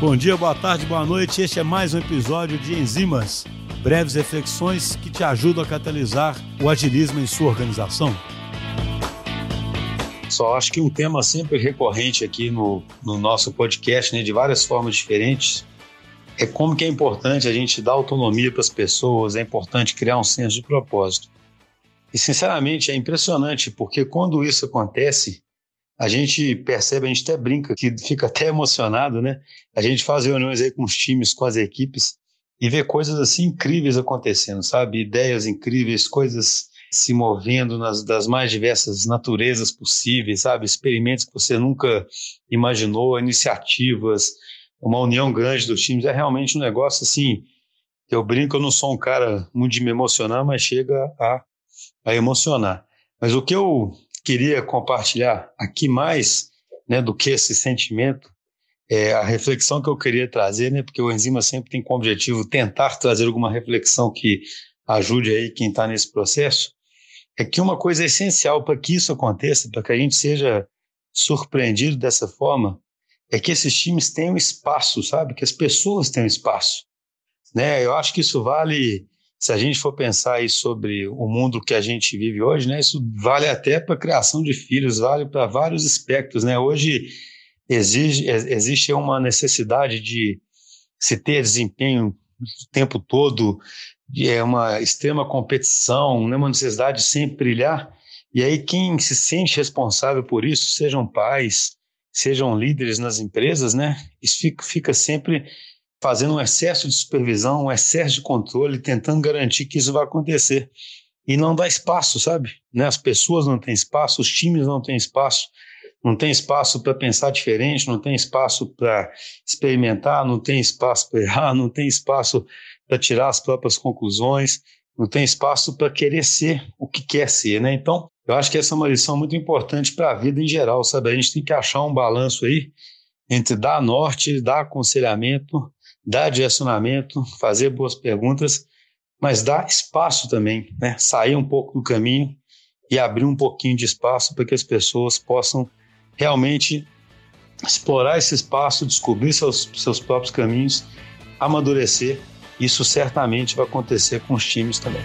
Bom dia, boa tarde, boa noite. Este é mais um episódio de Enzimas, breves reflexões que te ajudam a catalisar o agilismo em sua organização. Só acho que um tema sempre recorrente aqui no, no nosso podcast, né, de várias formas diferentes, é como que é importante a gente dar autonomia para as pessoas, é importante criar um senso de propósito. E sinceramente é impressionante, porque quando isso acontece, a gente percebe, a gente até brinca, que fica até emocionado, né? A gente faz reuniões aí com os times, com as equipes e vê coisas assim incríveis acontecendo, sabe? Ideias incríveis, coisas se movendo nas das mais diversas naturezas possíveis, sabe? Experimentos que você nunca imaginou, iniciativas, uma união grande dos times. É realmente um negócio assim. Eu brinco, eu não sou um cara muito de me emocionar, mas chega a, a emocionar. Mas o que eu queria compartilhar aqui mais né, do que esse sentimento, é a reflexão que eu queria trazer, né, porque o Enzima sempre tem como objetivo tentar trazer alguma reflexão que ajude aí quem está nesse processo, é que uma coisa essencial para que isso aconteça, para que a gente seja surpreendido dessa forma, é que esses times tenham espaço, sabe? Que as pessoas tenham espaço. Né? Eu acho que isso vale se a gente for pensar aí sobre o mundo que a gente vive hoje, né, isso vale até para a criação de filhos, vale para vários aspectos. Né? Hoje exige, existe uma necessidade de se ter desempenho o tempo todo, é uma extrema competição, né, uma necessidade de sempre brilhar. E aí quem se sente responsável por isso, sejam pais, sejam líderes nas empresas, né, isso fica, fica sempre fazendo um excesso de supervisão, um excesso de controle, tentando garantir que isso vai acontecer. E não dá espaço, sabe? Né? As pessoas não têm espaço, os times não têm espaço, não tem espaço para pensar diferente, não tem espaço para experimentar, não tem espaço para errar, não tem espaço para tirar as próprias conclusões, não tem espaço para querer ser o que quer ser, né? Então, eu acho que essa é uma lição muito importante para a vida em geral, sabe? A gente tem que achar um balanço aí entre dar norte, dar aconselhamento dar direcionamento, fazer boas perguntas, mas dar espaço também, né? sair um pouco do caminho e abrir um pouquinho de espaço para que as pessoas possam realmente explorar esse espaço, descobrir seus, seus próprios caminhos, amadurecer. Isso certamente vai acontecer com os times também.